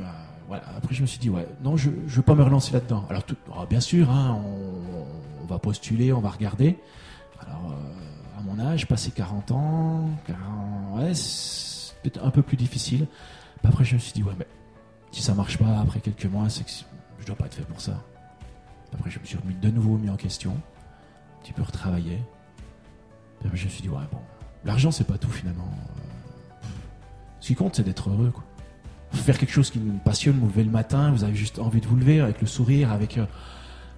euh. Après, je me suis dit, ouais, non, je ne veux pas me relancer là-dedans. Alors, tout- alors, bien sûr, hein, on, va postuler, on va regarder. Alors, euh, à mon âge, passé 40 ans, 40, ouais, c'est peut-être un peu plus difficile. Après, je me suis dit, ouais, mais si ça marche pas après quelques mois, c'est que je dois pas être fait pour ça. Après, je me suis remis de nouveau mis en question, un petit peu retravaillé. Après, je me suis dit, ouais, bon, l'argent, c'est pas tout finalement. Euh, Ce qui compte, c'est d'être heureux, quoi. Faire quelque chose qui nous passionne, vous levez le matin, vous avez juste envie de vous lever avec le sourire, avec, euh,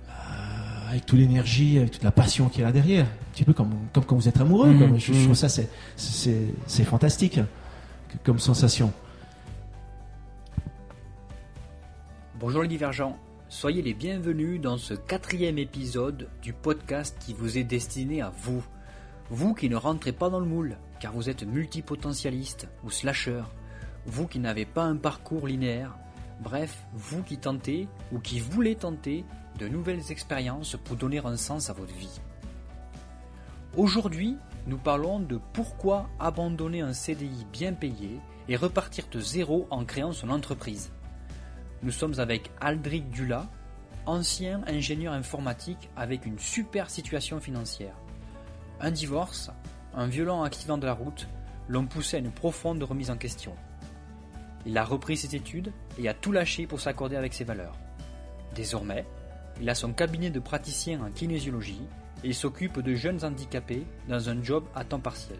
euh, avec toute l'énergie, avec toute la passion qu'il y a là derrière. Un petit peu comme, comme quand vous êtes amoureux. Quoi. Je, je trouve ça, c'est, c'est, c'est fantastique que- comme sensation. Bonjour les divergents, soyez les bienvenus dans ce quatrième épisode du podcast qui vous est destiné à vous. Vous qui ne rentrez pas dans le moule, car vous êtes multipotentialiste ou slasher. Vous qui n'avez pas un parcours linéaire. Bref, vous qui tentez ou qui voulez tenter de nouvelles expériences pour donner un sens à votre vie. Aujourd'hui, nous parlons de pourquoi abandonner un CDI bien payé et repartir de zéro en créant son entreprise. Nous sommes avec Aldric Dula, ancien ingénieur informatique avec une super situation financière. Un divorce, un violent accident de la route l'ont poussé à une profonde remise en question. Il a repris ses études et a tout lâché pour s'accorder avec ses valeurs. Désormais, il a son cabinet de praticien en kinésiologie et il s'occupe de jeunes handicapés dans un job à temps partiel.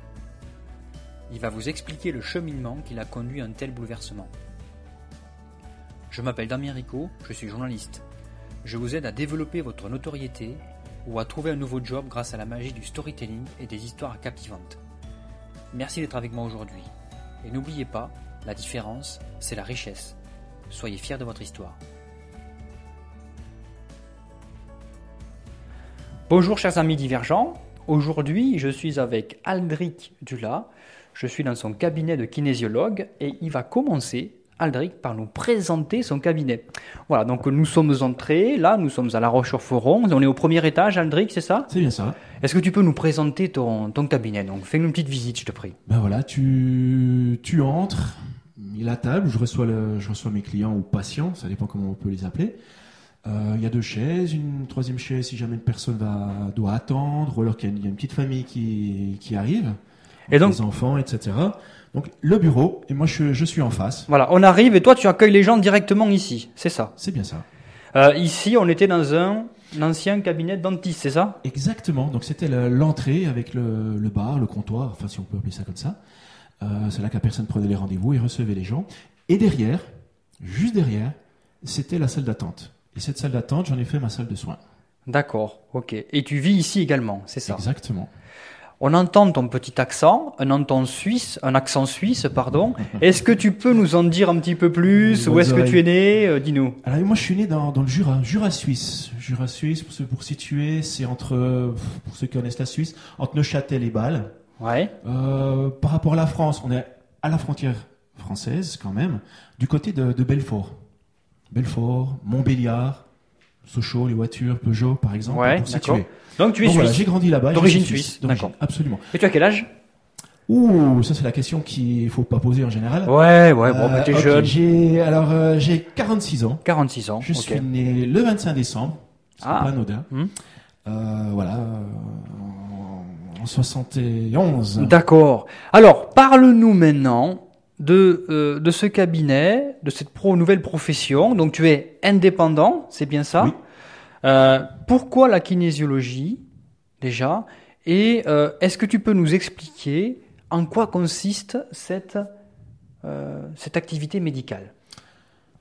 Il va vous expliquer le cheminement qui l'a conduit à un tel bouleversement. Je m'appelle Damien Rico, je suis journaliste. Je vous aide à développer votre notoriété ou à trouver un nouveau job grâce à la magie du storytelling et des histoires captivantes. Merci d'être avec moi aujourd'hui. Et n'oubliez pas, la différence, c'est la richesse. Soyez fiers de votre histoire. Bonjour chers amis divergents. Aujourd'hui, je suis avec Aldric Dula. Je suis dans son cabinet de kinésiologue et il va commencer, Aldric, par nous présenter son cabinet. Voilà, donc nous sommes entrés, là, nous sommes à La Roche-sur-Foron. On est au premier étage, Aldric, c'est ça? C'est bien ça. Est-ce que tu peux nous présenter ton, ton cabinet? Donc, fais-nous une petite visite, je te prie. Ben voilà, tu, tu entres, la table, je reçois, le, je reçois mes clients ou patients, ça dépend comment on peut les appeler. Euh, Il y a deux chaises, une troisième chaise si jamais une personne va, doit attendre, ou alors qu'il y, a une- il y a une petite famille qui, qui arrive, Et donc- des enfants, etc. Donc le bureau, et moi je, je suis en face, Voilà, on arrive et toi, tu accueilles les gens directement ici, c'est ça? c'est bien ça. Euh, ici, on était dans un, ancien cabinet de dentiste, c'est ça? Exactement, donc c'était le- l'entrée avec le, le bar, le comptoir, enfin si on peut appeler ça comme ça. Euh, c'est là que la personne prenait les rendez-vous et recevait les gens. Et derrière, juste derrière, c'était la salle d'attente. Et cette salle d'attente, j'en ai fait ma salle de soins. D'accord, ok. Et tu vis ici également, c'est ça? Exactement. On entend ton petit accent, un accent suisse, un accent suisse, pardon. Est-ce que tu peux nous en dire un petit peu plus? Où est-ce que tu es né Euh, Dis-nous. Alors moi je suis né dans, dans le Jura, Jura suisse. Jura suisse, pour, ceux, pour situer, c'est entre, pour ceux qui connaissent la Suisse, entre Neuchâtel et Bâle. Ouais. Euh, par rapport à la France, on est à la frontière française quand même, du côté de, de Belfort. Belfort, Montbéliard, Sochaux, les voitures, Peugeot par exemple, Ouais, pour situer. Donc tu es Donc voilà, suisse. j'ai grandi là-bas. D'origine suis suisse, d'origine, d'accord. Absolument. Et tu as quel âge? Ouh, ça c'est la question qu'il faut pas poser en général. Ouais, ouais, bon, bah, Euh, t'es ok, jeune. J'ai alors euh, j'ai 46 ans. 46 ans. Je suis né le 25 décembre. C'est Ah. pas anodin. Hmm. Euh, voilà. En 71. D'accord. Alors, parle-nous maintenant de, euh, de ce cabinet, de cette pro nouvelle profession. Donc, tu es indépendant, c'est bien ça? Oui. Euh, Pourquoi la kinésiologie, déjà? Et euh, est-ce que tu peux nous expliquer en quoi consiste cette, cette activité médicale?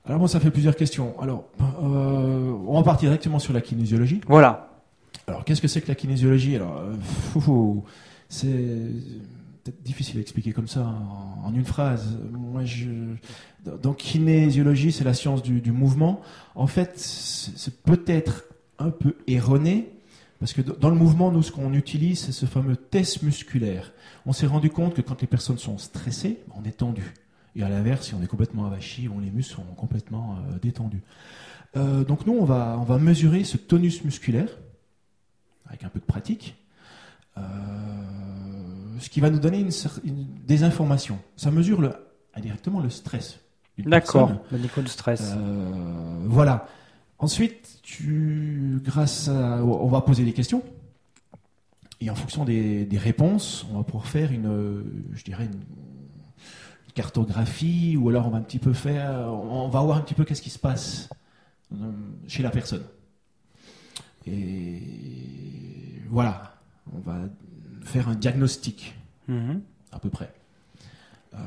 Alors bon, ça fait plusieurs questions. Alors, euh, on va partir directement sur la kinésiologie. Voilà. Alors, qu'est-ce que c'est que la kinésiologie? Alors, euh, c'est peut-être difficile à expliquer comme ça en, une phrase. Moi, je donc kinésiologie, c'est la science du, mouvement. En fait, c'est peut-être un peu erroné parce que dans le mouvement, nous, ce qu'on utilise, c'est ce fameux test musculaire. On s'est rendu compte que quand les personnes sont stressées, on est tendu. Et à l'inverse, si on est complètement avachi, les muscles sont complètement euh, détendus. Euh, donc nous, on va, on va mesurer ce tonus musculaire avec un peu de pratique, euh, ce qui va nous donner une cer- une- des informations. Ça mesure le, indirectement le stress. D'accord, le niveau de stress. Euh, voilà. Ensuite, tu, grâce à, on va poser des questions. Et en fonction des, des réponses, on va pouvoir faire une, je dirais, une, une cartographie, ou alors on va un petit peu faire, on va voir un petit peu qu'est-ce qui se passe euh, chez la personne. Et voilà, on va faire un diagnostic Mhm. à peu près. Euh,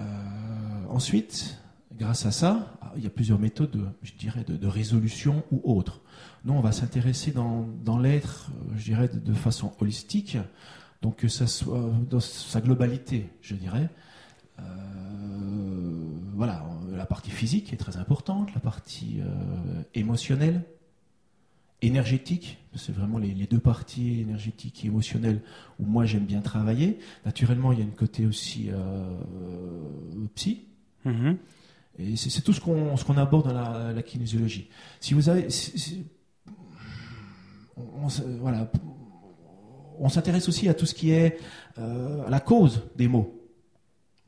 ensuite, grâce à ça, il y a plusieurs méthodes, de- je dirais, de, de résolution ou autres. Nous, on va s'intéresser dans, dans l'être, je dirais, de, de façon holistique, donc que ça soit dans sa globalité, je dirais. Euh, voilà, la partie physique est très importante, la partie euh, émotionnelle, énergétique, c'est vraiment les, les deux parties énergétiques et émotionnelles où moi j'aime bien travailler. Naturellement, il y a une côté aussi euh, psy, Mhm. et c'est tout ce qu'on ce qu'on aborde dans la, la kinésiologie. Si vous avez, si- si- on, voilà, on s'intéresse aussi à tout ce qui est euh, à la cause des maux.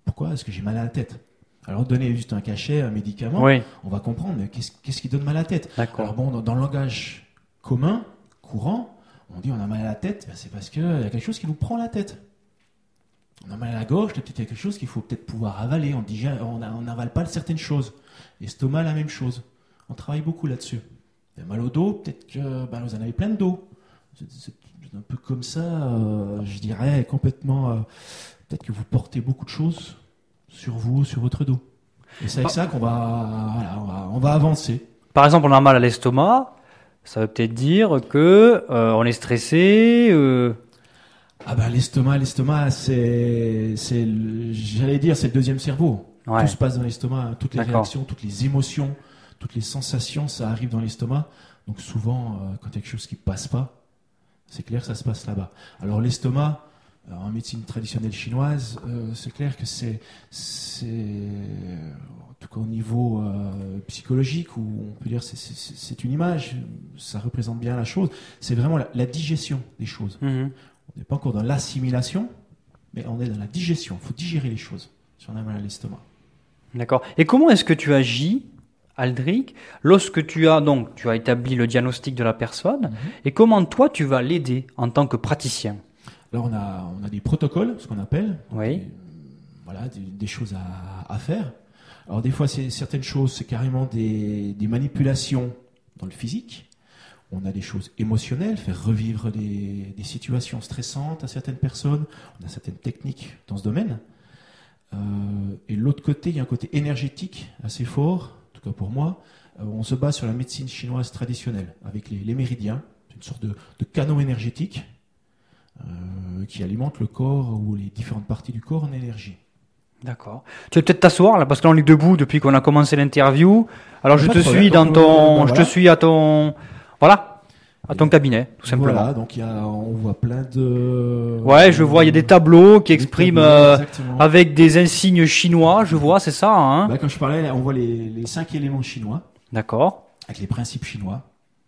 Pourquoi est-ce que j'ai mal à la tête? Alors donner juste un cachet, un médicament, Oui, on va comprendre. Mais qu'est-ce qui donne mal à la tête? Alors bon, dans, dans le langage commun, courant, on dit on a mal à la tête, ben, c'est parce qu'il y a quelque chose qui nous prend la tête. On a mal à la gorge, peut-être qu'il y a quelque chose qu'il faut peut-être pouvoir avaler. On dit on n'avale pas certaines choses. L'estomac, la même chose. On travaille beaucoup là-dessus. Il y a mal au dos, peut-être que ben, vous en avez plein de dos. C'est c'est un peu comme ça, euh, je dirais, complètement. euh, peut-être que vous portez beaucoup de choses sur vous, sur votre dos. Et c'est avec Ah. ça qu'on va, voilà, on va, on va avancer. Par exemple, on a mal à l'estomac, ça veut peut-être dire que euh, on est stressé. euh, Ah bah l'estomac, l'estomac, c'est, j'allais dire, c'est le deuxième cerveau. Ouais. Tout se passe dans l'estomac, hein. toutes les réactions, toutes les émotions, toutes les sensations, ça arrive dans l'estomac. Donc souvent, euh, quand il y a quelque chose qui passe pas, c'est clair ça se passe là-bas. Alors l'estomac, en médecine traditionnelle chinoise, c'est clair que c'est, tout cas au niveau euh, psychologique, ou on peut dire c'est, c'est, une image, ça représente bien la chose. C'est vraiment la- la digestion des choses. mhm. On n'est pas encore dans l'assimilation, mais on est dans la digestion. Il faut digérer les choses si on a mal à l'estomac. D'accord. Et comment est-ce que tu agis, Aldric, lorsque tu as donc tu as établi le diagnostic de la personne, et comment toi tu vas l'aider en tant que praticien? Alors on a, on a des protocoles, ce qu'on appelle. Oui. Des- voilà, des, des choses à, à faire. Alors des fois, c'est certaines choses, c'est carrément des, manipulations dans le physique. On a des choses émotionnelles, faire revivre des, situations stressantes à certaines personnes. On a certaines techniques dans ce domaine. Euh, et l'autre côté, il y a un côté énergétique assez fort, en tout cas pour moi. Euh, on se base sur la médecine chinoise traditionnelle, avec les, méridiens, une sorte de, de canot énergétique euh, qui alimente le corps ou les différentes parties du corps en énergie. D'accord. Tu vas peut-être t'asseoir là parce que là on est debout depuis qu'on a commencé l'interview. Alors je te suis dans ton, euh, bah, je te suis à ton, voilà, à ton cabinet tout simplement. Voilà, donc il y a, on voit plein de. Ouais, je vois, il y a des tableaux qui des expriment tableaux, euh, avec des insignes chinois. Je vois, c'est ça, hein Bah, quand je parlais, on voit les, les cinq éléments chinois D'accord. avec les principes chinois.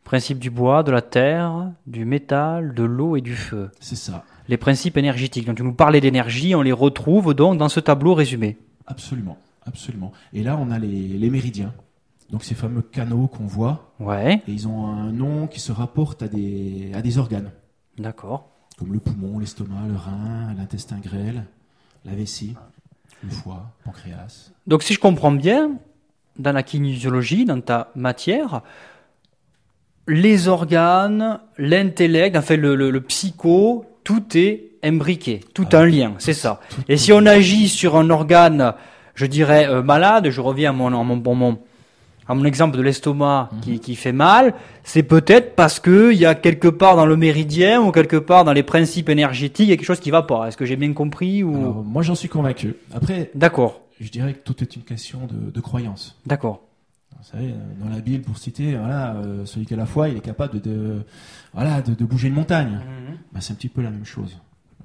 Principe du bois, de la terre, du métal, de l'eau et du feu. C'est ça, Les principes énergétiques. Donc tu nous parlais d'énergie, on les retrouve donc dans ce tableau résumé. absolument, absolument. Et là, on a les, les méridiens. Donc ces fameux canaux qu'on voit, Ouais, et ils ont un nom qui se rapporte à des, à des organes, d'accord. comme le poumon, l'estomac, le rein, l'intestin grêle, la vessie, le foie, pancréas. Donc si je comprends bien, dans la kinésiologie, dans ta matière, les organes, l'intellect, enfin le, le- le psycho, tout est imbriqué, tout Ah, un lien, c'est ça. Et si on agit sur un organe, je dirais euh, malade, je reviens à mon, à mon, à mon, à mon exemple de l'estomac Mhm. qui, qui fait mal, c'est peut-être parce que il y a quelque part dans le méridien ou quelque part dans les principes énergétiques, il y a quelque chose qui va pas. Est-ce que j'ai bien compris ou Alors, moi, j'en suis convaincu. Après, D'accord, je dirais que tout est une question de, de croyance. d'accord. Vous savez, dans la Bible, pour citer, voilà, euh, celui qui a la foi, il est capable de, de- voilà, de, de bouger une montagne. Ben, c'est un petit peu la même chose.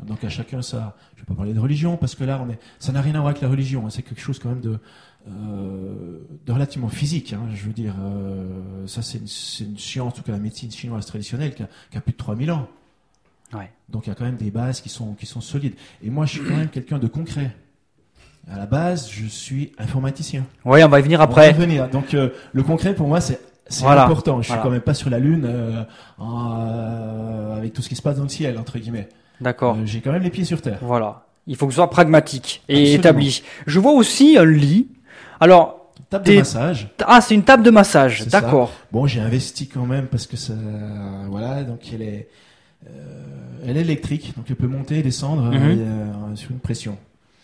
Donc à chacun ça. Je vais pas parler de religion parce que là, on est, ça n'a rien à voir avec la religion. hein. C'est quelque chose quand même de, euh, de relativement physique. hein. Je veux dire, euh, ça c'est une, science, en tout cas la médecine chinoise traditionnelle, qui a, qui a plus de 3000 ans. Ouais. Donc il y a quand même des bases qui sont, qui sont solides. Et moi, je suis quand même quelqu'un de concret. À la base, je suis informaticien. Oui, on va y venir On après. va y venir. Donc euh, le concret pour moi c'est c'est Voilà. important. Je Voilà. suis quand même pas sur la lune euh, euh, avec tout ce qui se passe dans le ciel entre guillemets. D'accord. Euh, J'ai quand même les pieds sur terre. Voilà. Il faut que ce soit pragmatique et Absolument. établi. Je vois aussi un lit. Alors, Table de massage. ah, c'est une table de massage. D'accord. Bon, j'ai investi quand même parce que ça, voilà, donc elle est, euh, elle est électrique, donc elle peut monter et descendre euh, sur une pression.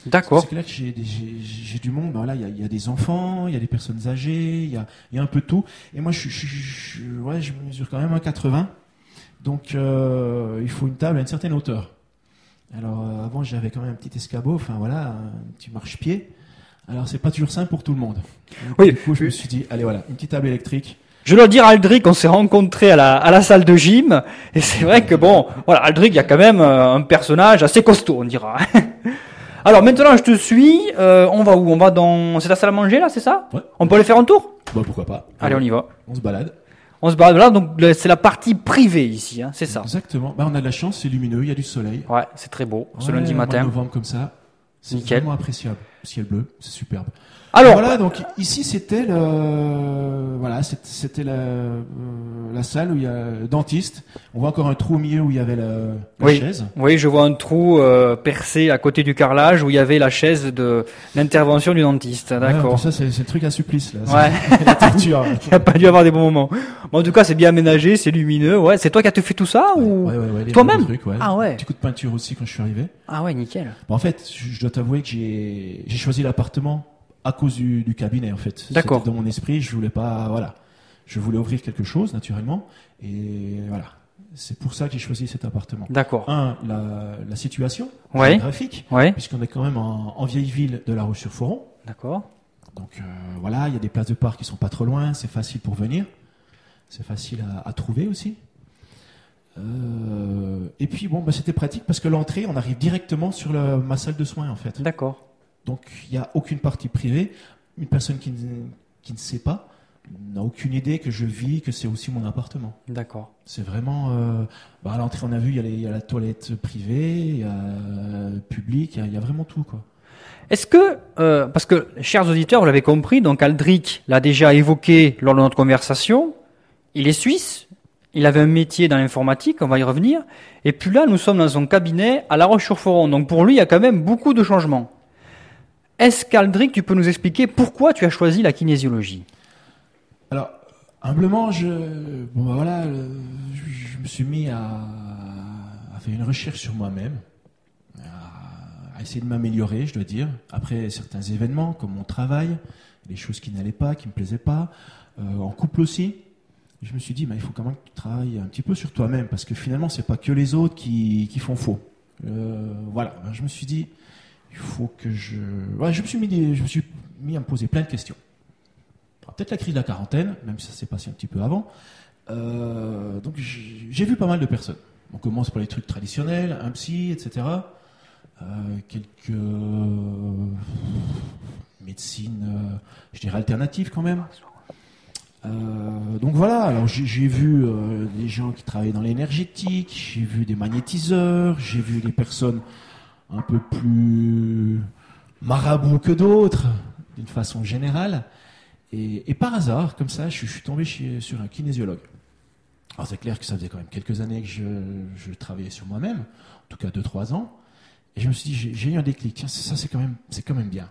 D'accord. C'est clair que j'ai du monde. Ben Voilà, il y a, y a des enfants, il y a des personnes âgées, il y a, y a un peu de tout. Et moi, je, je, je- ouais, je mesure quand même un 80. Donc, euh, il faut une table à une certaine hauteur. Alors, euh, avant, j'avais quand même un petit escabeau, enfin voilà, un petit marchepied. Alors, c'est pas toujours simple pour tout le monde. Donc, Oui. Du coup, je me suis dit, allez, voilà, une petite table électrique. Je dois dire, Aldric, on s'est rencontrés à la, à la salle de gym, et c'est vrai que bon, voilà, Aldric, il y a quand même euh, un personnage assez costaud, on dira. Alors maintenant, je te suis. euh, on va où? On va dans. C'est la salle à manger là, c'est ça? Ouais. On peut aller faire un tour? Bon, pourquoi pas. Allez, on y va. On se balade. On se balade là, donc c'est la partie privée ici, hein, c'est ça. Exactement. Bah, on a de la chance, c'est lumineux, il y a du soleil. Ouais, c'est très beau. Ce lundi au mois de matin. novembre comme ça. C'est vraiment appréciable. Ciel bleu, c'est superbe. Alors, voilà, donc ici c'était le voilà, c'était la, euh, la salle où il y a le dentiste. On voit encore un trou au milieu où il y avait la, la Oui. chaise. oui, je vois un trou euh, percé à côté du carrelage où il y avait la chaise de l'intervention du dentiste. Ouais, D'accord. ça c'est c'est le truc à supplice là. Ouais. C'est la torture. Il n'a pas dû avoir des bons moments. Bon, en tout cas, c'est bien aménagé, c'est lumineux. Ouais, c'est toi qui as fait tout ça ou Ouais, ouais, ouais, Toi-même. Ah ouais. Petit coup de peinture aussi quand je suis arrivé. Ah ouais, nickel. Bon, en fait, je je dois t'avouer que j'ai j'ai choisi l'appartement à cause du, du cabinet en fait. D'accord. Dans mon esprit, je voulais pas voilà, je voulais ouvrir quelque chose naturellement et voilà. C'est pour ça que j'ai choisi cet appartement. D'accord. Un, la, la situation Ouais. géographique, Ouais. puisqu'on est quand même en, en vieille ville de La Roche-sur-Foron. D'accord. Donc euh, voilà, il y a des places de parc qui sont pas trop loin, c'est facile pour venir, c'est facile à, à trouver aussi. Euh, et puis bon, bah, c'était pratique parce que l'entrée, on arrive directement sur le- ma salle de soins en fait. D'accord. Donc il n'y a aucune partie privée. Une personne qui ne, qui ne sait pas n'a aucune idée que je vis, que c'est aussi mon appartement. D'accord. C'est vraiment. euh, bah, à l'entrée, on a vu, il y, a les- il y a la toilette privée, il y a euh, public, il y a- il y, a vraiment tout quoi. Est-ce que, euh, parce que, chers auditeurs, vous l'avez compris, donc Aldric l'a déjà évoqué lors de notre conversation, il est suisse, il avait un métier dans l'informatique, on va y revenir, et puis là, nous sommes dans son cabinet à La Roche-sur-Foron, donc pour lui, il y a quand même beaucoup de changements. Est-ce qu'Aldric, tu peux nous expliquer pourquoi tu as choisi la kinésiologie? Alors, humblement, je, bon, bah, voilà, euh, je, me suis mis à, faire une recherche sur moi-même, à, essayer de m'améliorer, je dois dire, après certains événements, comme mon travail, des choses qui n'allaient pas, qui me plaisaient pas, euh, en couple aussi. Je me suis dit, bah, il faut quand même que tu travailles un petit peu sur toi-même, parce que finalement, c'est pas que les autres qui, qui font faux. Euh, voilà, Ben, je me suis dit, il faut que je, ouais, je me suis mis, je me suis mis à me poser plein de questions. Alors, Peut-être la crise de la quarantaine, même si ça s'est passé un petit peu avant. Euh, donc j'ai vu pas mal de personnes. On commence par les trucs traditionnels, un psy, etc. Quelques euh, médecines, euh, je dirais alternatives quand même. Donc voilà, alors j'ai vu des gens qui travaillaient dans l'énergétique, j'ai vu des magnétiseurs, j'ai vu des personnes un peu plus marabouts que d'autres, d'une façon générale. Et, par hasard, comme ça, je, suis- tombé sur un kinésiologue. Alors c'est clair que ça faisait quand même quelques années que je, travaillais sur moi-même, en tout cas 2-3 ans. Et je me suis dit, j'ai- eu un déclic, ça c'est quand, même- quand même bien.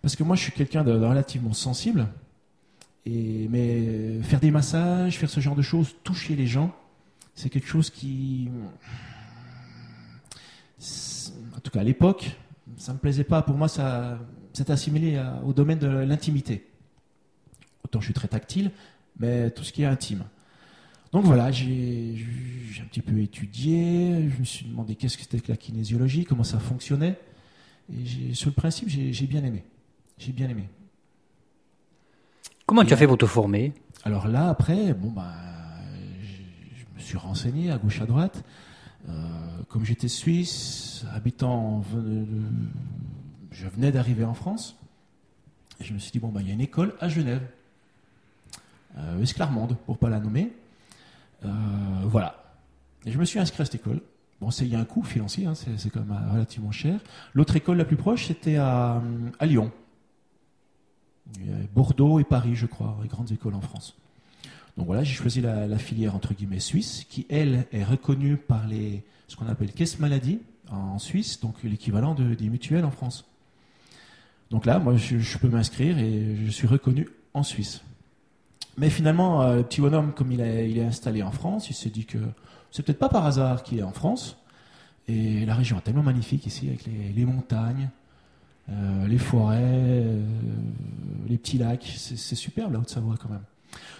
Parce que moi je suis quelqu'un de, de relativement sensible, et, mais faire des massages, faire ce genre de choses, toucher les gens, c'est quelque chose qui... En tout cas à l'époque, ça me plaisait pas. Pour moi, ça c'est assimilé à- au domaine de l'intimité. Autant je suis très tactile, mais tout ce qui est intime. Donc voilà, j'ai un petit peu étudié, je me suis demandé qu'est-ce que c'était que la kinésiologie, comment ça fonctionnait. Et sur le principe, j'ai bien aimé. J'ai bien aimé. Comment tu as fait pour te former? Alors là, après, bon, bah, je me suis renseigné à gauche à droite. Euh, comme j'étais suisse, habitant, en ven- je venais d'arriver en France. Et je me suis dit, bon, bah, il y a une école à Genève. Euh, Esclarmonde, pour pas la nommer. Euh, voilà. Et je me suis inscrit à cette école. Bon, il y a un coût financier, hein, c'est quand même euh, relativement cher. L'autre école la plus proche, c'était à, à Lyon. Bordeaux et Paris, je crois, les grandes écoles en France. Donc voilà, j'ai choisi la, filière entre guillemets suisse, qui elle est reconnue par les ce qu'on appelle caisse maladie en Suisse, donc l'équivalent de- des mutuelles en France. Donc là, moi, je, peux m'inscrire et je suis reconnu en Suisse. Mais finalement, euh, le petit bonhomme, comme il est, installé en France, il s'est dit que c'est peut-être pas par hasard qu'il est en France. Et la région est tellement magnifique ici, avec les, montagnes, euh, les forêts, euh, les petits lacs. C'est superbe la Haute-Savoie quand même.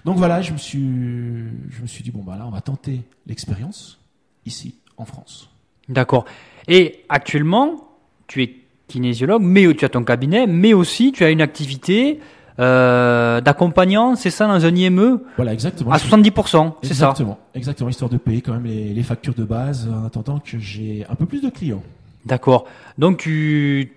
Donc voilà, je me suis, je me suis dit bon bah là, on va tenter l'expérience ici en France. D'accord. Et actuellement, tu es kinésiologue, mais tu as ton cabinet, mais aussi tu as une activité euh, d'accompagnant, c'est ça, dans un IME Voilà, exactement. à 70%, c'est ça Exactement, exactement, histoire de payer quand même les, les factures de base en attendant que j'ai un peu plus de clients. D'accord. Donc tu...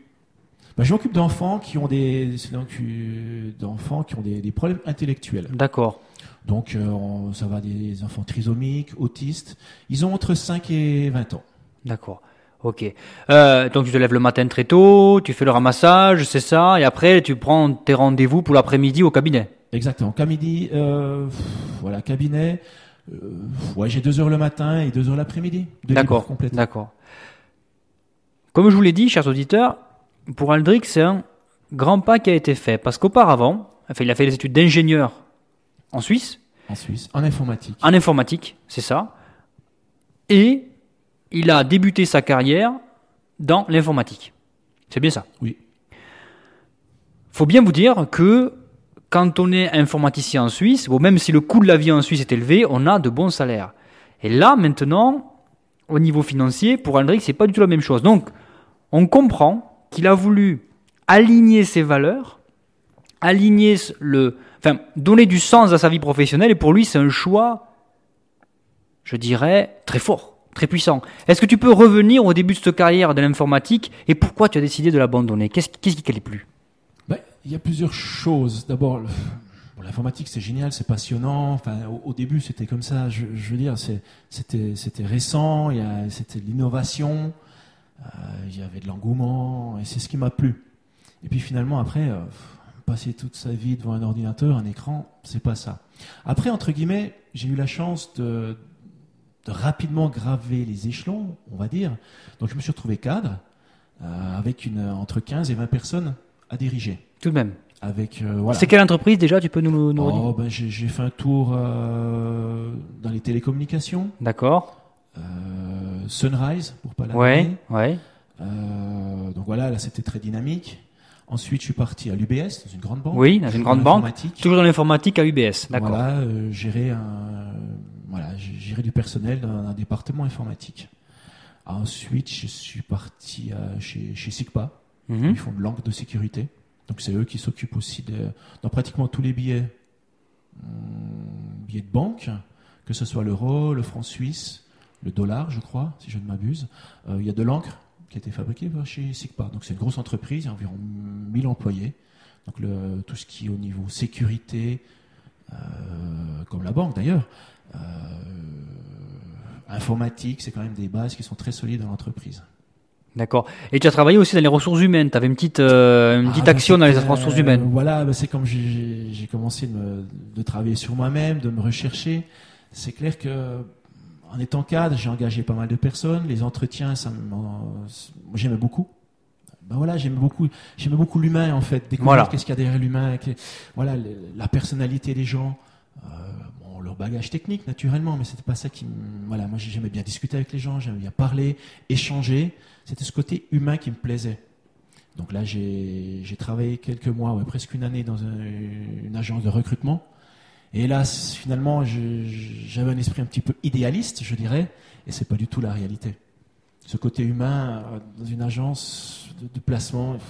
Bah, je m'occupe d'enfants qui ont des euh, d'enfants qui ont des, des problèmes intellectuels. D'accord. Donc euh, on- ça va des enfants trisomiques, autistes. Ils ont entre 5 et 20 ans. D'accord. Ok. Euh, donc tu te lèves le matin très tôt, tu fais le ramassage, c'est ça, et après tu prends tes rendez-vous pour l'après-midi au cabinet. Exactement. Qu'à midi, euh, voilà, cabinet. euh, ouais, j'ai deux heures le matin et deux heures l'après-midi. D'accord. D'accord. Comme je vous l'ai dit, chers auditeurs, pour Aldric, c'est un grand pas qui a été fait. Parce qu'auparavant, enfin, il a fait des études d'ingénieur en Suisse, En Suisse, en informatique. en informatique, c'est ça. Et il a débuté sa carrière dans l'informatique. C'est bien ça. Oui. Faut bien vous dire que quand on est informaticien en Suisse, bon, même si le coût de la vie en Suisse est élevé, on a de bons salaires. Et là, maintenant, au niveau financier, pour Aldric, c'est pas du tout la même chose. Donc, on comprend qu'il a voulu aligner ses valeurs, aligner le, enfin, donner du sens à sa vie professionnelle, et pour lui, c'est un choix, je dirais, très fort, très puissant. Est-ce que tu peux revenir au début de cette carrière de l'informatique et pourquoi tu as décidé de l'abandonner? Qu'est-ce qu'est-ce qui t'allait plus Ben, il y a plusieurs choses. D'abord, l'informatique, c'est génial, c'est passionnant. Enfin, au, début, c'était comme ça. Je, je veux dire, c'était, récent, c'était l'innovation, il y avait de l'engouement, et c'est ce qui m'a plu. Et puis finalement, après, euh, passer toute sa vie devant un ordinateur, un écran, c'est pas ça. Après, entre guillemets, j'ai eu la chance de, de rapidement graver les échelons, on va dire. Donc, je me suis retrouvé cadre euh, avec une, entre 15 et 20 personnes à diriger. Tout de même. Avec, euh, voilà. C'est quelle entreprise déjà Tu peux nous, nous Oh, ben, j'ai, j'ai fait un tour euh, dans les télécommunications, D'accord. Euh, Sunrise, pour pas la Ouais, ouais. Euh, donc voilà, là c'était très dynamique. Ensuite, je suis parti à l'UBS, dans une grande banque. Oui, dans une grande banque. Informatique. Toujours dans l'informatique à UBS. D'accord. Voilà, euh, gérer un, voilà, géré du personnel dans un département informatique. Ensuite, je suis parti à- chez, chez SIGPA. Mhm. Ils font de l'encre de sécurité. Donc c'est eux qui s'occupent aussi de, dans pratiquement tous les billets, hum, billets de banque, que ce soit l'euro, le franc suisse, le dollar, je crois, si je ne m'abuse. Euh, il y a de l'encre qui a été fabriquée par chez SIGPA. Donc c'est une grosse entreprise, il y a environ 1000 employés. Donc le, tout ce qui est au niveau sécurité, euh, comme la banque d'ailleurs, euh, informatique, c'est quand même des bases qui sont très solides dans l'entreprise. D'accord. Et tu as travaillé aussi dans les ressources humaines. Tu avais une petite, euh, une Ah, petite bah, action dans les ressources euh, humaines. Voilà, bah, c'est comme j'ai j'ai commencé de, me- de travailler sur moi-même, de me rechercher. C'est clair que en étant cadre, j'ai engagé pas mal de personnes. Les entretiens, ça moi, j'aimais beaucoup. Ben voilà, j'aimais beaucoup, j'aimais beaucoup l'humain en fait, découvrir Voilà. qu'est-ce qu'il y a derrière l'humain, voilà, la personnalité des gens, euh, bon, leur bagage technique naturellement, mais c'était pas ça qui, me- voilà, moi j'aimais bien discuter avec les gens, j'aimais bien parler, échanger. C'était ce côté humain qui me plaisait. Donc là, j'ai j'ai travaillé quelques mois, ouais, presque une année dans un- une agence de recrutement. Et là, finalement, j'avais un esprit un petit peu idéaliste, je dirais, et c'est pas du tout la réalité. Ce côté humain euh, dans une agence de, de placement, pff,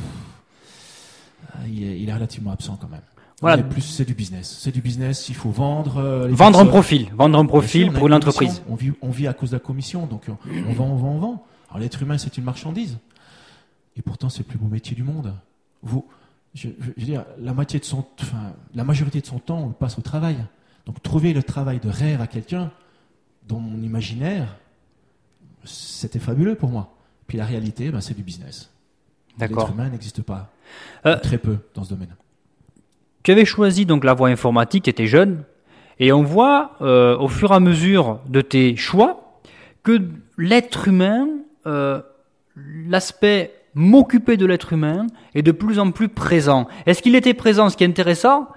euh, il, est, il est relativement absent quand même. Voilà. Mais plus c'est du business. C'est du business. Il faut vendre. euh, les Vendre un profil. Vendre un sûr, profil pour une entreprise. commission. On vit, on vit à cause de la commission, donc on, on vend, on vend, on vend. Alors l'être humain, c'est une marchandise. Et pourtant, c'est le plus beau métier du monde. Vous, je, veux dire, la moitié de son, enfin, la majorité de son temps, on le passe au travail. Donc trouver le travail de rêve à quelqu'un, dans mon imaginaire, c'était fabuleux pour moi. Puis la réalité, ben, c'est du business. L'être humain n'existe pas. Euh, Très peu dans ce domaine. Tu avais choisi donc la voie informatique, tu étais jeune, et on voit euh, au fur et à mesure de tes choix que l'être humain, euh, l'aspect m'occuper de l'être humain est de plus en plus présent. Est-ce qu'il était présent? Ce qui est intéressant,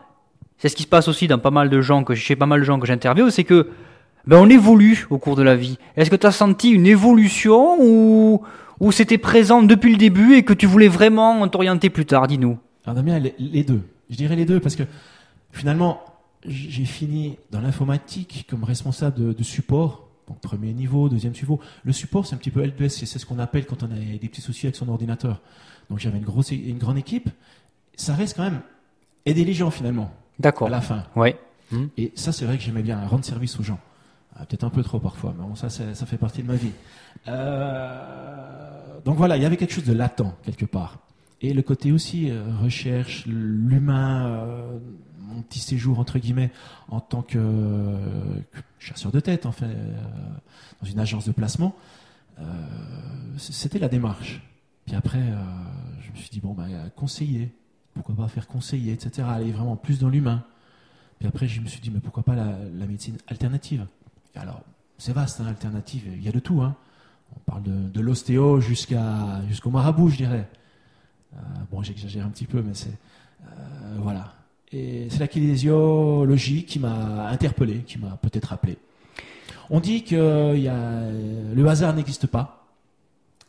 c'est ce qui se passe aussi dans pas mal de gens que chez pas mal de gens que j'interviewe, c'est que ben on évolue au cours de la vie. Est-ce que tu as senti une évolution ou ou c'était présent depuis le début et que tu voulais vraiment t'orienter plus tard? Dis-nous. Alors Damien, les, deux. Je dirais les deux parce que finalement, j'ai fini dans l'informatique comme responsable de, de support. Donc premier niveau, deuxième niveau. Le support, c'est un petit peu L2S, c'est ce qu'on appelle quand on a des petits soucis avec son ordinateur. Donc j'avais une grosse, une grande équipe. Ça reste quand même aider les gens finalement D'accord. à la fin. Ouais. Et ça, c'est vrai que j'aimais bien rendre service aux gens. Ah, Peut-être un peu trop parfois, mais bon, ça, ça fait partie de ma vie. Euh, donc voilà, il y avait quelque chose de latent quelque part. Et le côté aussi euh, recherche, l'humain, euh, mon petit séjour entre guillemets en tant que, chasseur de tête, en fait, euh, dans une agence de placement, euh, c'était la démarche. Puis après, euh, je me suis dit bon, bah, conseiller, pourquoi pas faire conseiller, etc. Aller vraiment plus dans l'humain. Puis après, je me suis dit, mais pourquoi pas la, médecine alternative? Alors, c'est vaste, hein, alternative, il y a de tout. Hein. On parle de, l'ostéo jusqu'à jusqu'au marabout, je dirais. Bon, j'exagère un petit peu, mais c'est voilà. Et c'est la kinésiologie qui m'a interpellé, qui m'a peut-être appelé. On dit que il y a, le hasard n'existe pas.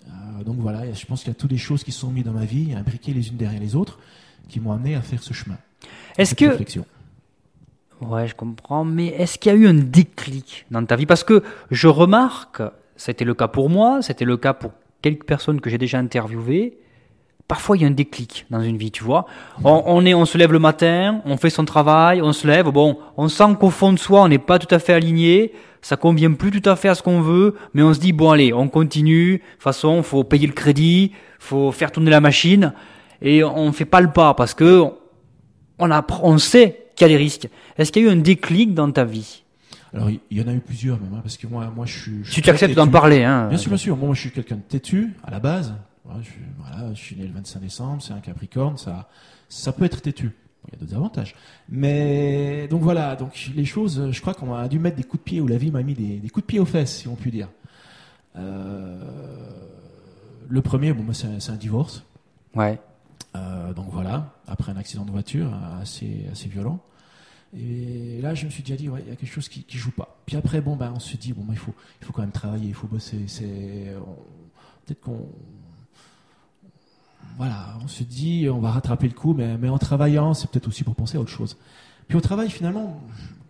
Euh, donc voilà, je pense qu'il y a toutes les choses qui sont mises dans ma vie, imbriquées les unes derrière les autres, qui m'ont amené à faire ce chemin. Est-ce que réflexion. Ouais, je comprends, mais est-ce qu'il y a eu un déclic dans ta vie? Parce que je remarque, c'était le cas pour moi, c'était le cas pour quelques personnes que j'ai déjà interviewées. Parfois, il y a un déclic dans une vie, tu vois. On, on est, on se lève le matin, on fait son travail, on se lève. Bon, on sent qu'au fond de soi, on n'est pas tout à fait aligné. Ça convient plus tout à fait à ce qu'on veut, mais on se dit bon allez, on continue. De toute façon, faut payer le crédit, faut faire tourner la machine, et on fait pas le pas parce que on, apprend, on sait qu'il y a des risques. Est-ce qu'il y a eu un déclic dans ta vie? Alors, il y en a eu plusieurs même, hein, parce que moi, moi, je suis. je Si tu acceptes d'en parler, hein. Bien sûr, bien sûr. Moi, je suis quelqu'un de têtu à la base. Voilà, je, suis- voilà, je suis né le 25 décembre, c'est un Capricorne, ça, ça peut être têtu. Bon, Il y a d'autres avantages. Mais donc voilà, donc les choses, je crois qu'on a dû mettre des coups de pied, ou la vie m'a mis des, des coups de pied aux fesses, si on peut dire. Euh, le premier, bon, c'est un- divorce. Ouais. Euh, donc voilà, après un accident de voiture assez, assez violent. Et là, je me suis déjà dit, ouais, il y a quelque chose qui, qui joue pas. Puis après, bon, ben, on se dit, bon, ben, il faut, il faut quand même travailler, il faut bosser. Peut-être qu'on, voilà, on se dit, on va rattraper le coup, mais, en travaillant, c'est peut-être aussi pour penser à autre chose. Puis au travail, finalement,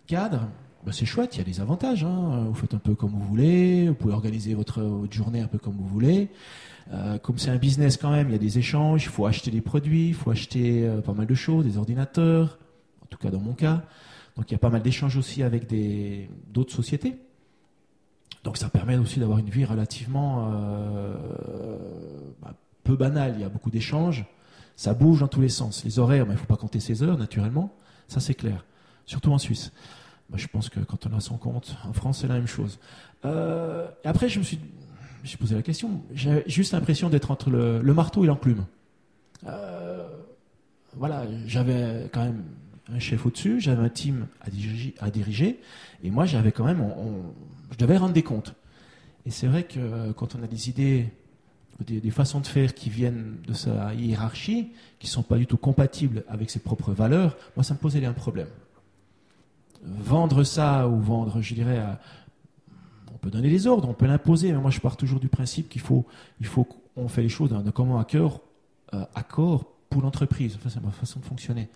cadre, ben, c'est chouette, il y a des avantages. Hein. Vous faites un peu comme vous voulez, vous pouvez organiser votre, journée un peu comme vous voulez. Euh, comme c'est un business quand même, il y a des échanges, il faut acheter des produits, il faut acheter euh, pas mal de choses, des ordinateurs, en tout cas dans mon cas. Donc il y a pas mal d'échanges aussi avec d'autres sociétés. Donc ça permet aussi d'avoir une vie relativement euh, bah, peu banale. Il y a beaucoup d'échanges, ça bouge dans tous les sens. Les horaires, il ne faut pas compter ses heures naturellement, ça c'est clair. Surtout en Suisse. Je pense que quand on a son compte, en France c'est la même chose. Euh, après je me suis je posé la question. J'ai juste l'impression d'être entre le, marteau et l'enclume. Euh, voilà, j'avais quand même un chef au-dessus, j'avais un team à diriger, à diriger et moi j'avais quand même, on- je devais rendre des comptes. Et c'est vrai que euh, quand on a des idées, des, façons de faire qui viennent de sa hiérarchie, qui sont pas du tout compatibles avec ses propres valeurs, moi ça me posait un problème. Vendre ça ou vendre, je dirais, on peut donner des ordres, on peut l'imposer, mais moi je pars toujours du principe qu'il faut, qu'on fait les choses d'un commun accord, euh, accord pour l'entreprise. Enfin, c'est ma façon de fonctionner.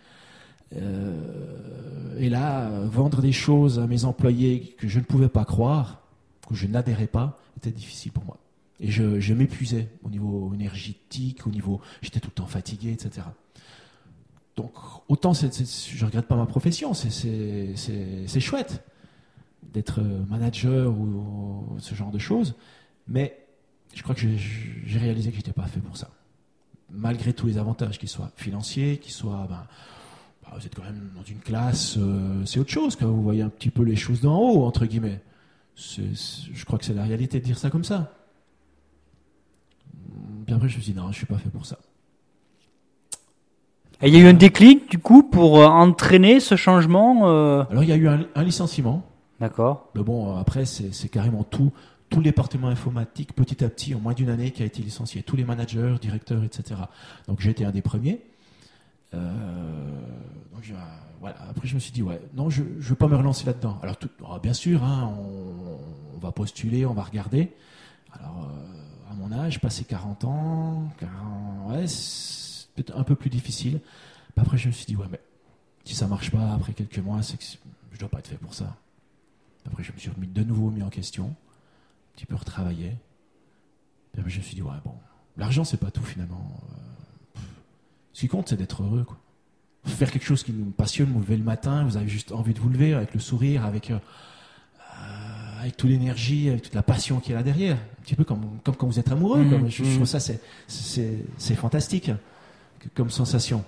Euh, et là, vendre des choses à mes employés que je ne pouvais pas croire, que je n'adhérais pas, était difficile pour moi. Et je, je m'épuisais au niveau énergétique, au niveau, j'étais tout le temps fatigué, etc. Donc, autant je regrette pas ma profession, c'est, chouette d'être euh, manager ou, ce genre de choses, mais je crois que j'ai, réalisé que j'étais pas fait pour ça. Malgré tous les avantages, qu'ils soient financiers, qu'ils soient, ben, bah, vous êtes quand même dans une classe, euh, c'est autre chose quand vous voyez un petit peu les choses d'en haut, entre guillemets. Je crois que c'est la réalité de dire ça comme ça. Puis après, je me suis dit, non, je suis pas fait pour ça. Et il y a eu un déclic, du coup, pour euh, entraîner ce changement euh, Alors, il y a eu un, un licenciement. D'accord. Mais bon, euh, après, c'est carrément tout, tout le département informatique, petit à petit, en moins d'une année, qui a été licencié. Tous les managers, directeurs, etc. Donc, j'ai été un des premiers. Euh, donc, je- voilà. Après, je me suis dit, ouais, non, je ne veux pas me relancer là-dedans. Alors, tout- ah, bien sûr, hein, on, on va postuler, on va regarder. Alors, euh, à mon âge, passé 40 ans, 40, ouais, c'est peut-être un peu plus difficile. Après, je me suis dit, ouais, mais si ça marche pas après quelques mois, c'est que je dois pas être fait pour ça. Après, je me suis remis de nouveau mis en question, un petit peu retravaillé. Puis après, je me suis dit, ouais, bon, l'argent, c'est pas tout finalement. Euh, ce qui compte, c'est d'être heureux. Quoi. Faire quelque chose qui nous passionne, vous levez le matin, vous avez juste envie de vous lever avec le sourire, avec, euh, avec toute l'énergie, avec toute la passion qui est là derrière. Un petit peu comme, comme quand vous êtes amoureux. Comme- je, je trouve ça, c'est, fantastique que- comme sensation.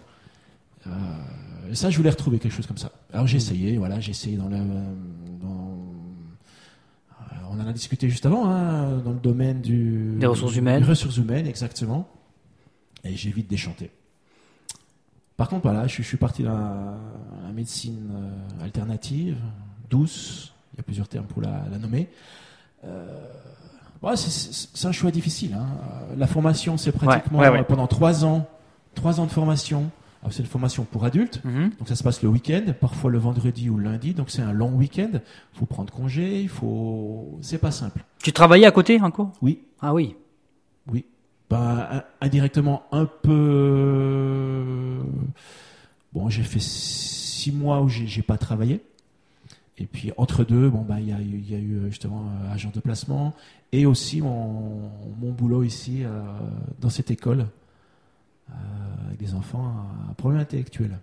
Euh, et ça, je voulais retrouver quelque chose comme ça. Alors j'ai essayé, voilà, j'ai essayé dans le, dans, euh, on en a discuté juste avant, hein, dans le domaine du Des ressources humaines. des ressources humaines, exactement. Et j'ai vite déchanté. Par contre, voilà, je, je suis parti dans la, la médecine euh, alternative, douce. Il y a plusieurs termes pour la, la nommer. Euh, ouais, c'est- un choix difficile. hein. Euh, La formation, c'est pratiquement ouais, ouais. euh, pendant trois ans, trois ans de formation. C'est une formation pour adultes. Mhm. Donc ça se passe le week-end, parfois le vendredi ou le lundi. Donc c'est un long week-end. Il faut prendre congé. Il faut. C'est pas simple. Tu travaillais à côté encore Oui, Ah oui. oui. Ben, in- indirectement un peu. Bon, j'ai fait six mois où j'ai pas travaillé. Et puis entre deux, bon ben il y a, y a eu justement euh, agent de placement et aussi mon, mon boulot ici euh, dans cette école euh, avec des enfants à problème intellectuel.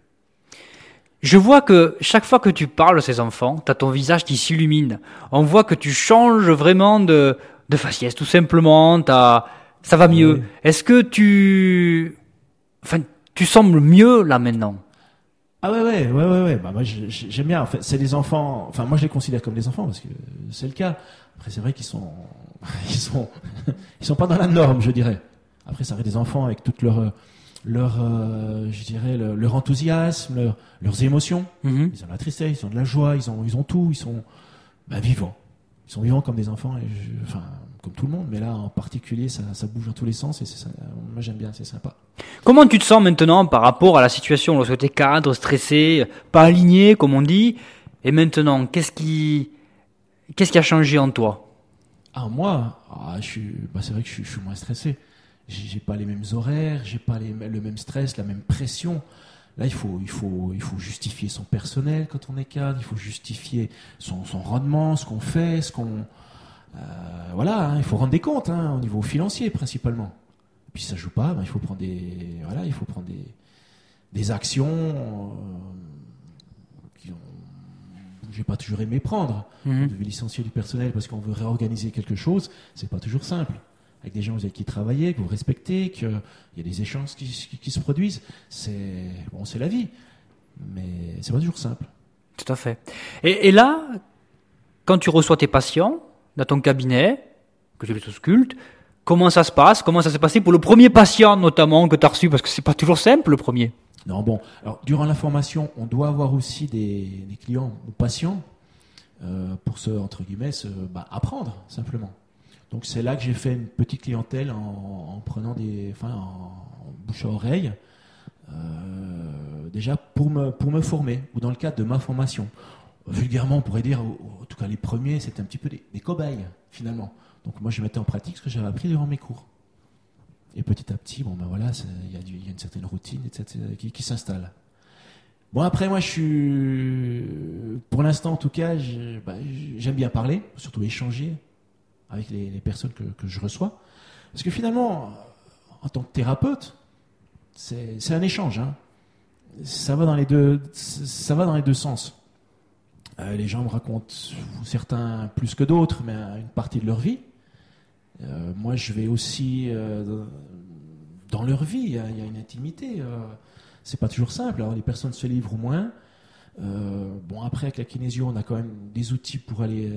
Je vois que chaque fois que tu parles de ces enfants, tu as ton visage qui s'illumine. On voit que tu changes vraiment de, de faciès, tout simplement. T'as- ça va mieux. Oui. Est-ce que tu... Enfin, tu sembles mieux là maintenant? Ah ouais ouais ouais ouais ouais. Bah moi j'ai- j'ai- j'aime bien en fait. C'est des enfants enfin moi je les considère comme des enfants parce que c'est le cas. Après c'est vrai qu'ils sont ils sont ils sont pas dans la norme je dirais. Après ça reste des enfants avec toute leur leur euh, je dirais leur, leur enthousiasme leur- leurs émotions. Mhm. ils ont de la tristesse ils ont de la joie ils ont ils ont tout ils sont bah, vivants ils sont vivants comme des enfants et je- enfin comme tout le monde mais là en particulier ça, ça bouge dans tous les sens et ça moi j'aime bien c'est sympa Comment tu te sens maintenant par rapport à la situation lorsque tu es cadre, stressé, pas aligné, comme on dit Et maintenant, qu'est-ce qui, qu'est-ce qui a changé en toi? Ah moi, ah, je suis, bah, c'est vrai que je, suis- je suis moins stressé. J'ai j'ai pas les mêmes horaires, j'ai pas les, le même stress, la même pression. Là, il faut, il faut, il faut justifier son personnel quand on est cadre. Il faut justifier son, son rendement, ce qu'on fait, ce qu'on, euh, voilà. hein, il faut rendre des comptes hein, au niveau financier principalement. Puis si ça joue pas, ben, il faut prendre des, voilà, il faut prendre des, des actions euh, qui ont, j'ai pas toujours aimé prendre. Mhm. On devait licencier du personnel parce qu'on veut réorganiser quelque chose, c'est pas toujours simple. Avec des gens avec qui travaillez, que vous respectez, qu'il y a des échanges qui, qui- qui se produisent, c'est bon, c'est la vie, mais c'est pas toujours simple. Tout à fait. Et, et là, quand tu reçois tes patients dans ton cabinet, que tu les auscultes, comment ça se passe? Comment ça s'est passé pour le premier patient notamment que tu as reçu? Parce que c'est pas toujours simple le premier. Non, bon, alors durant la formation, on doit avoir aussi des, des clients ou patients euh, pour se, entre guillemets, se, bah, apprendre simplement. Donc c'est là que j'ai fait une petite clientèle en, en prenant des, enfin, en, bouche à oreille, euh, déjà pour me, pour me former ou dans le cadre de ma formation. Vulgairement, on pourrait dire, en tout cas les premiers, c'était un petit peu des, cobayes finalement. Donc moi je mettais en pratique ce que j'avais appris durant mes cours. Et petit à petit, bon ben voilà, il y, a une certaine routine etc., qui, s'installe. Bon après moi je suis, pour l'instant en tout cas, bah, j'aime bien parler, surtout échanger avec les, personnes que, je reçois, parce que finalement, en tant que thérapeute, c'est un échange. hein. Ça va dans les deux, ça va dans les deux sens. Euh, les gens me racontent, certains plus que d'autres, mais une partie de leur vie. Euh, moi, je vais aussi euh, dans leur vie. Il y a, une intimité. C'est pas toujours simple. Alors, les personnes se livrent moins. Euh, bon, après, avec la kinésio, on a quand même des outils pour aller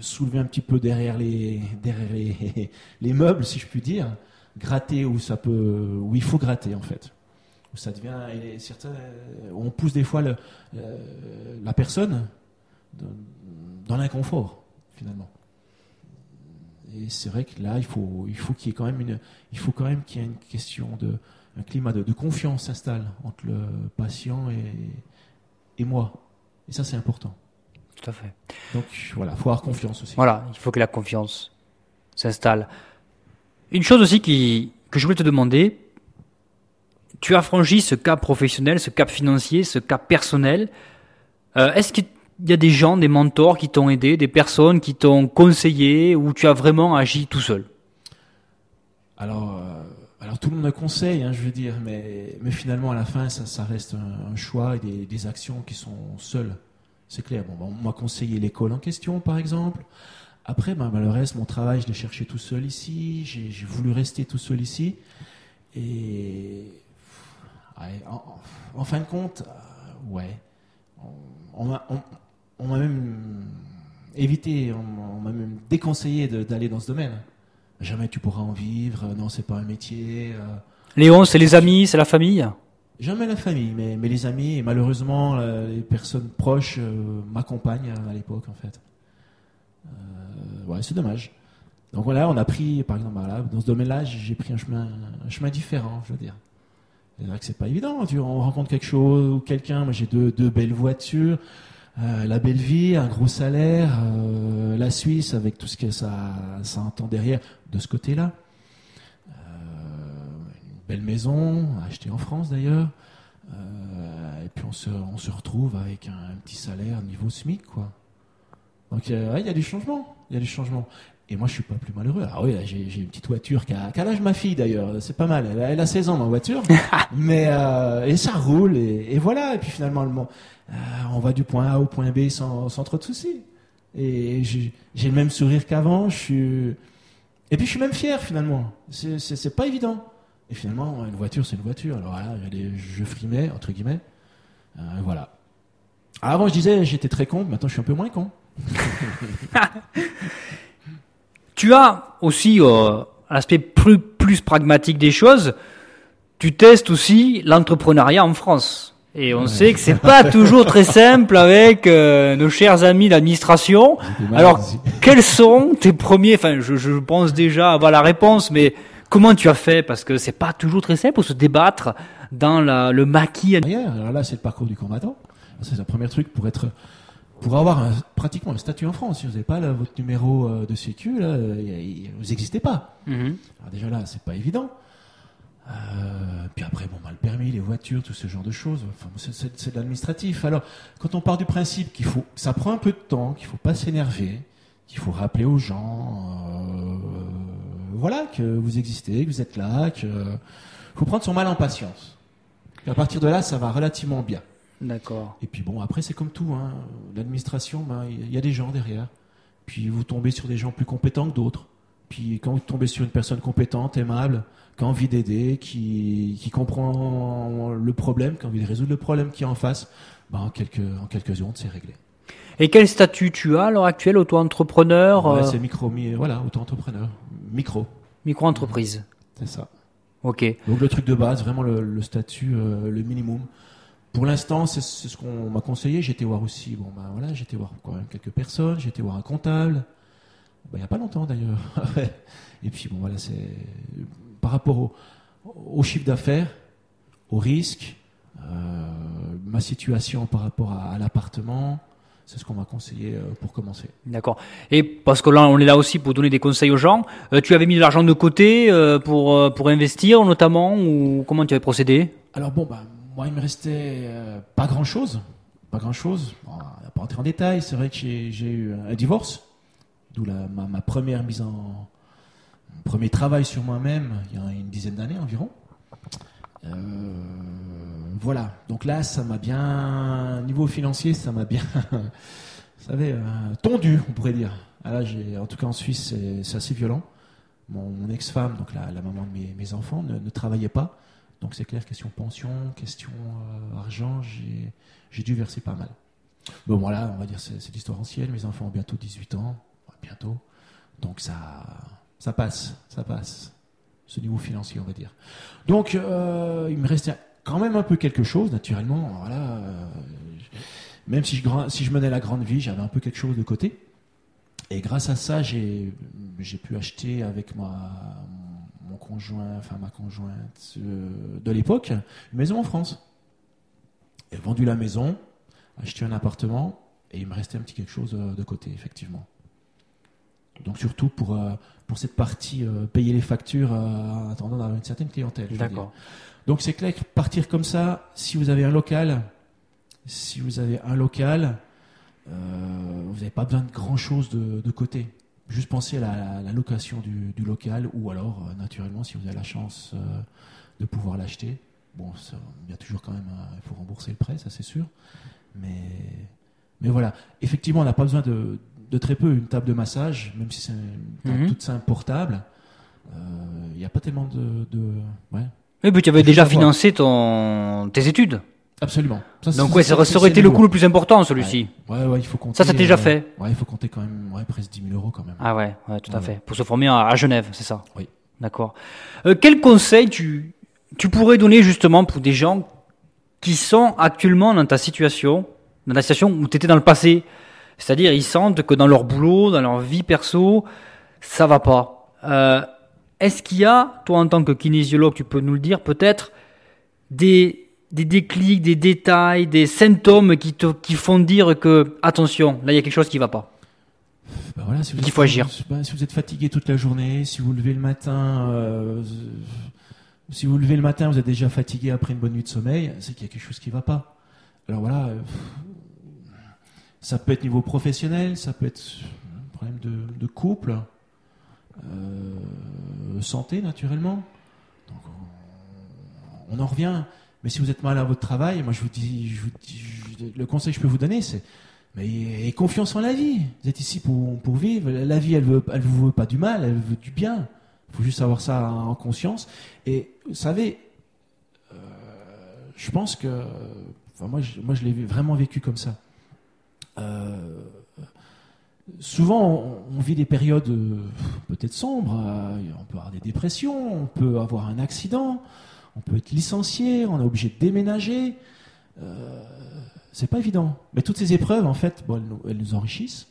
soulever un petit peu derrière les, derrière les, les meubles, si je puis dire, gratter où ça peut, où il faut gratter en fait. Où ça devient, certains, on pousse des fois euh, la personne dans, l'inconfort finalement. Et c'est vrai que là, il faut, il faut qu'il y ait quand même une, il faut quand même qu'il y ait une question de, un climat de, de confiance s'installe entre le patient et, et moi. Et ça, c'est important. Tout à fait. Donc voilà, faut avoir confiance aussi. Voilà, il faut que la confiance s'installe. Une chose aussi qui, que je voulais te demander, tu as franchi ce cap professionnel, ce cap financier, ce cap personnel. Euh, Est-ce qu'il y a des gens, des mentors qui t'ont aidé, des personnes qui t'ont conseillé, ou tu as vraiment agi tout seul? Alors, euh, alors tout le monde me conseille, hein, je veux dire, mais, mais finalement à la fin, ça, ça reste un, un choix et des, des actions qui sont seules. C'est clair. Bon, ben, on m'a conseillé l'école en question, par exemple. Après, ben, le reste, mon travail, je l'ai cherché tout seul ici. J'ai voulu rester tout seul ici. Et en, fin de compte, euh, ouais, on, m'a même évité, on, m'a- même déconseillé d'aller dans ce domaine. Jamais tu pourras en vivre. Non, c'est pas un métier. euh, Léon, c'est les amis, c'est la famille? Jamais la famille, mais, les amis et malheureusement les personnes proches euh, m'accompagnent euh, à l'époque en fait. Euh, ouais, c'est dommage. Donc voilà, on a pris, par exemple, dans ce domaine-là, j'ai pris un chemin, un chemin différent, je veux dire. C'est vrai que c'est pas évident. Tu, on rencontre quelque chose ou quelqu'un. Moi, j'ai deux, belles voitures, la belle vie, un gros salaire, la Suisse avec tout ce que ça, ça entend derrière de ce côté-là. Belle maison, achetée en France d'ailleurs. Euh, et puis on se, on se retrouve avec un, un petit salaire niveau SMIC, quoi. Donc euh, ouais, il y a du changement, il y a du changement. Et moi, je suis pas plus malheureux. Alors oui, j'ai une petite voiture qui a, qui a l'âge ma fille d'ailleurs. C'est pas mal. Elle a, elle a 16 ans ma voiture, mais euh, et ça roule et, et voilà. Et puis finalement, euh, on va du point A au point B sans, sans trop de soucis. Et j'ai le même sourire qu'avant. Je suis et puis je suis même fier finalement. C'est pas évident. Et finalement, une voiture, c'est une voiture. Alors voilà, il y a des- je frimais entre guillemets. Euh, voilà. Avant, je disais, j'étais très con. Maintenant, je suis un peu moins con. Tu as aussi euh, l'aspect plus, plus pragmatique des choses. Tu testes aussi l'entrepreneuriat en France. Et on sait que c'est pas toujours très simple avec euh, nos chers amis malade Alors, quels sont tes premiers Enfin, je, je pense déjà avoir la réponse, mais comment tu as fait? Parce que c'est pas toujours très simple pour se débattre dans la, le maquis. Alors là, c'est le parcours du combattant. C'est le premier truc pour être, pour avoir un- pratiquement un statut en France. Si vous n'avez pas là, votre numéro euh, de sécu, là, y a- y- vous n'existez pas. Mhm. Alors déjà là, c'est pas évident. Euh, puis après, bon, bah, le permis, les voitures, tout ce genre de choses. Enfin, c'est de l'administratif. Alors, quand on part du principe qu'il faut, ça prend un peu de temps, qu'il faut pas s'énerver, qu'il faut rappeler aux gens, euh, voilà, que vous existez, que vous êtes là, que faut prendre son mal en patience. Et à partir de là, ça va relativement bien. D'accord. Et puis bon, après, c'est comme tout. Hein. L'administration, ben, il y a des gens derrière. Puis vous tombez sur des gens plus compétents que d'autres. Puis quand vous tombez sur une personne compétente, aimable, qui a envie d'aider, qui, qui comprend le problème, qui a envie de résoudre le problème qui est en face, ben, en quelques, en quelques secondes, c'est réglé. Et quel statut tu as à l'heure actuelle, auto-entrepreneur, Ouais, euh, c'est micro, mi- voilà, auto-entrepreneur. Micro, micro-entreprise c'est ça. Ok. Donc le truc de base, vraiment le, le statut, euh, le minimum. Pour l'instant, c'est ce qu'on m'a conseillé. Été voir aussi, bon ben voilà, été voir quand même quelques personnes. Été voir un comptable. Ben, il n'y a pas longtemps d'ailleurs. Et puis bon voilà, c'est par rapport au, au chiffre d'affaires, au risque, euh, ma situation par rapport à, à l'appartement, c'est ce qu'on m'a conseillé euh, pour commencer. D'accord. Et parce que là, on est là aussi pour donner des conseils aux gens. Euh, tu avais mis de l'argent de côté euh, pour pour investir notamment ou comment tu avais procédé? Alors bon, bah, moi, il me restait euh, pas grand-chose. Pas grand-chose. Bon, on va pas rentrer en détail. C'est vrai que j'ai eu un divorce. D'où ma, ma première mise en... mon premier travail sur moi-même, il y a une dizaine d'années environ. Euh, voilà. Donc là, ça m'a bien... Niveau financier, ça m'a bien... vous savez, euh, tondu, on pourrait dire. Ah, en tout cas, en Suisse, c'est assez violent. Mon, ex-femme, donc la, la maman de mes, enfants, ne, travaillait pas. Donc c'est clair, question pension, question euh, argent, j'ai j'ai dû verser pas mal. Bon voilà, on va dire c'est c'est l'histoire ancienne, mes enfants ont bientôt 18 ans. bientôt. Donc ça, ça passe, ça passe. Ce niveau financier, on va dire. Donc, euh, il me restait quand même un peu quelque chose, naturellement. Voilà, euh, même si je, si je menais la grande vie, j'avais un peu quelque chose de côté. Et grâce à ça, j'ai pu acheter avec ma, mon conjoint, enfin ma conjointe euh, de l'époque, une maison en France. J'ai vendu la maison, acheté un appartement, et il me restait un petit quelque chose de côté, effectivement. Donc surtout pour, euh, pour cette partie, euh, payer les factures euh, en attendant d'avoir une certaine clientèle. D'accord. Donc c'est clair que partir comme ça, si vous avez un local, si vous avez un local, vous n'avez pas besoin de grand chose de, de côté. Juste penser à la, la location du, du local ou alors, naturellement, si vous avez la chance de pouvoir l'acheter. Bon, ça, il y a toujours quand même, il faut rembourser le prêt, ça c'est sûr. Mais, mais voilà, effectivement, on n'a pas besoin de, de très peu une table de massage, même si c'est toute simple portable. Euh, Il n'y a pas tellement de, de ouais, Oui, mais tu avais déjà financé ton... tes études. Absolument. Ça, Donc ouais, ça, aurait été le coût le plus important, celui-ci. Ouais, ouais, il faut compter. Ça, ça t'est déjà euh, fait Ouais, il faut compter quand même, ouais, presque 10 000 euros quand même. Ah ouais, ouais, tout à Ouais. fait. Pour se former à, à Genève, c'est ça Oui. D'accord. Euh, quel conseil tu, tu pourrais donner justement pour des gens qui sont actuellement dans ta situation, dans la situation où tu étais dans le passé C'est-à-dire, ils sentent que dans leur boulot, dans leur vie perso, ça va pas. Euh, Est-ce qu'il y a, toi en tant que kinésiologue, tu peux nous le dire peut-être, des, des déclics, des détails, des symptômes qui te qui font dire que, attention, là il y a quelque chose qui va pas? Bah voilà, si vous Il êtes- faut agir. si vous êtes fatigué toute la journée, si vous levez le matin, euh, si vous levez le matin, vous êtes déjà fatigué après une bonne nuit de sommeil, c'est qu'il y a quelque chose qui va pas. Alors voilà, euh, ça peut être niveau professionnel, ça peut être un problème de, couple, euh, santé naturellement. Donc, on, en revient. Mais si vous êtes mal à votre travail, moi je vous dis, je vous dis- le conseil que je peux vous donner, c'est mais ayez confiance en la vie. Vous êtes ici pour, pour vivre. La vie, elle veut, elle vous veut pas du mal, elle veut du bien. Il faut juste avoir ça en conscience. Et vous savez, euh, je pense que, moi, je, moi je l'ai vraiment vécu comme ça. Euh, souvent, on, vit des périodes euh, peut-être sombres. euh, on peut avoir des dépressions, on peut avoir un accident, on peut être licencié, on est obligé de déménager. C'est pas évident. Mais toutes ces épreuves, en fait, elles, nous, enrichissent.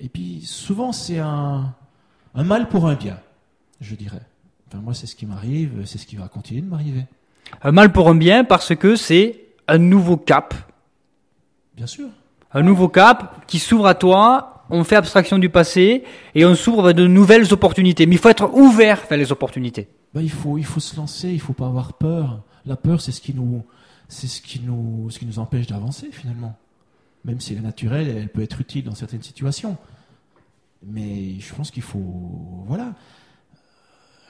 Et puis, souvent, c'est un, un mal pour un bien, je dirais. Enfin, moi, c'est ce qui m'arrive, c'est ce qui va continuer de m'arriver. Un mal pour un bien parce que c'est un nouveau cap. Bien sûr. Un nouveau cap qui s'ouvre à toi. On fait abstraction du passé et on s'ouvre vers de nouvelles opportunités. Mais il faut être ouvert vers les opportunités. Ben, il, faut, il faut se lancer, il faut pas avoir peur. La peur, c'est ce qui nous, c'est ce qui nous, ce qui nous empêche d'avancer, finalement. Même si elle est naturelle, elle peut être utile dans certaines situations. Mais je pense qu'il faut, voilà.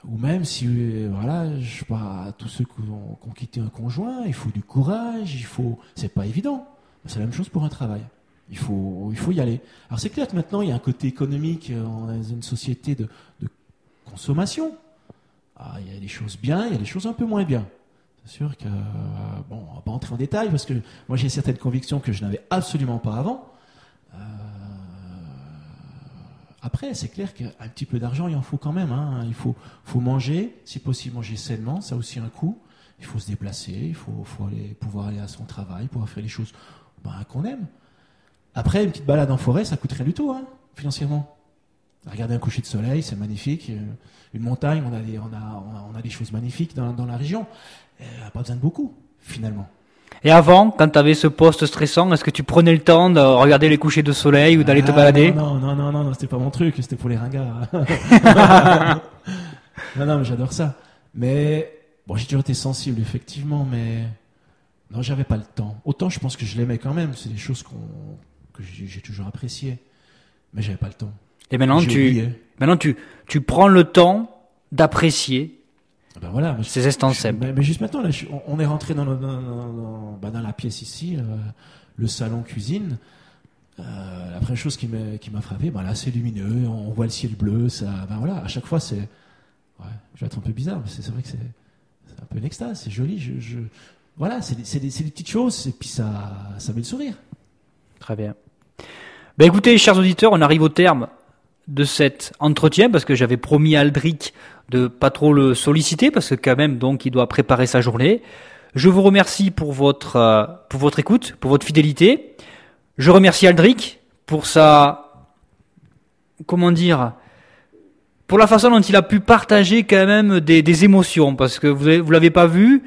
Ou même si, euh, voilà, je sais pas, tous ceux qui ont, qui ont quitté un conjoint, il faut du courage, il faut, c'est pas évident. C'est la même chose pour un travail. Il faut, il faut y aller. Alors c'est clair que maintenant il y a un côté économique, euh, on est une société de, consommation. Ah, il y a des choses bien, il y a des choses un peu moins bien. C'est sûr que, euh, bon, on va pas entrer en détail parce que moi j'ai certaines convictions que je n'avais absolument pas avant. Euh, après, c'est clair qu'un petit peu d'argent, il en faut quand même. hein. Il faut, faut manger, si possible manger sainement, ça a aussi un coût. Il faut se déplacer, il faut, faut aller, pouvoir aller à son travail, pouvoir faire les choses ben, qu'on aime. Après, une petite balade en forêt, ça coûte rien du tout, hein, financièrement. Regarder un coucher de soleil, c'est magnifique. Euh, Une montagne, on a des, on a, on a, des choses magnifiques dans, dans la région. Euh, pas besoin de beaucoup, finalement. Et avant, quand tu avais ce poste stressant, est-ce que tu prenais le temps de regarder les couchers de soleil ou d'aller te Ah, balader Non, non, non, non, non, c'était pas mon truc, c'était pour les ringards. non, non, mais j'adore ça. Mais bon, j'ai toujours été sensible, effectivement, mais non, j'avais pas le temps. Autant je pense que je l'aimais quand même, c'est des choses qu'on que j'ai toujours appréciées, mais j'avais pas le temps. Et maintenant, tu, oublié. maintenant tu, tu prends le temps d'apprécier Ah Ben voilà, ces simples. mais, mais juste maintenant, là, je- on, on est rentré dans, dans, dans- dans- bah, dans la pièce ici, euh, le salon cuisine. Euh, la première chose qui m'a frappé, bah là c'est lumineux, on voit le ciel bleu, ça, ben voilà, à chaque fois c'est, ouais, je vais être un peu bizarre, mais c'est vrai que c'est c'est un peu une extase, c'est joli, je, je- voilà, c'est des, des- des petites choses et puis ça, ça met le sourire. Très bien. Ben écoutez, chers auditeurs, on arrive au terme de cet entretien parce que j'avais promis à Aldric de pas trop le solliciter parce que quand même donc il doit préparer sa journée. Je vous remercie pour votre euh, pour votre écoute, pour votre fidélité. Je remercie Aldric pour sa comment dire pour la façon dont il a pu partager quand même des, des émotions parce que vous vous l'avez pas vu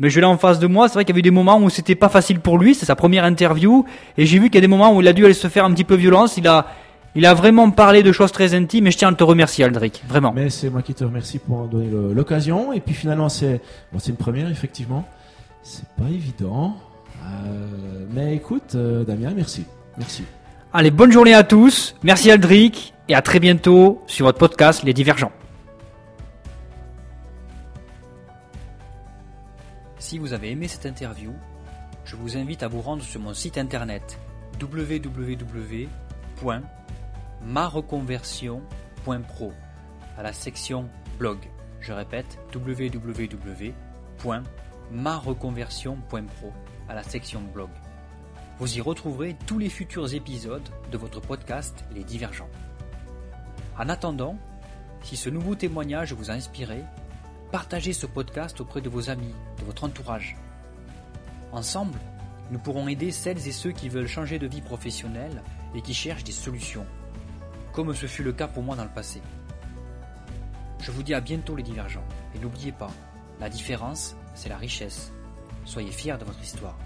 mais je l'ai en face de moi. C'est vrai qu'il y avait des moments où c'était pas facile pour lui. C'est sa première interview. Et j'ai vu qu'il y a des moments où il a dû aller se faire un petit peu violence. Il a, il a vraiment parlé de choses très intimes. Et je tiens à te remercier, Aldric. Vraiment. Mais c'est moi qui te remercie pour donner l'occasion. Et puis finalement, c'est, bon, c'est une première, effectivement. C'est pas évident. Euh, mais écoute, euh, Damien, merci. Merci. Allez, bonne journée à tous. Merci, Aldric. Et à très bientôt sur votre podcast, Les Divergents. Si vous avez aimé cette interview, je vous invite à vous rendre sur mon site internet www.mareconversion.pro à la section blog. Je répète www.mareconversion.pro à la section blog. Vous y retrouverez tous les futurs épisodes de votre podcast Les Divergents. En attendant, si ce nouveau témoignage vous a inspiré, partagez ce podcast auprès de vos amis, de votre entourage. Ensemble, nous pourrons aider celles et ceux qui veulent changer de vie professionnelle et qui cherchent des solutions, comme ce fut le cas pour moi dans le passé. Je vous dis à bientôt les divergents, et n'oubliez pas, la différence, c'est la richesse. Soyez fiers de votre histoire.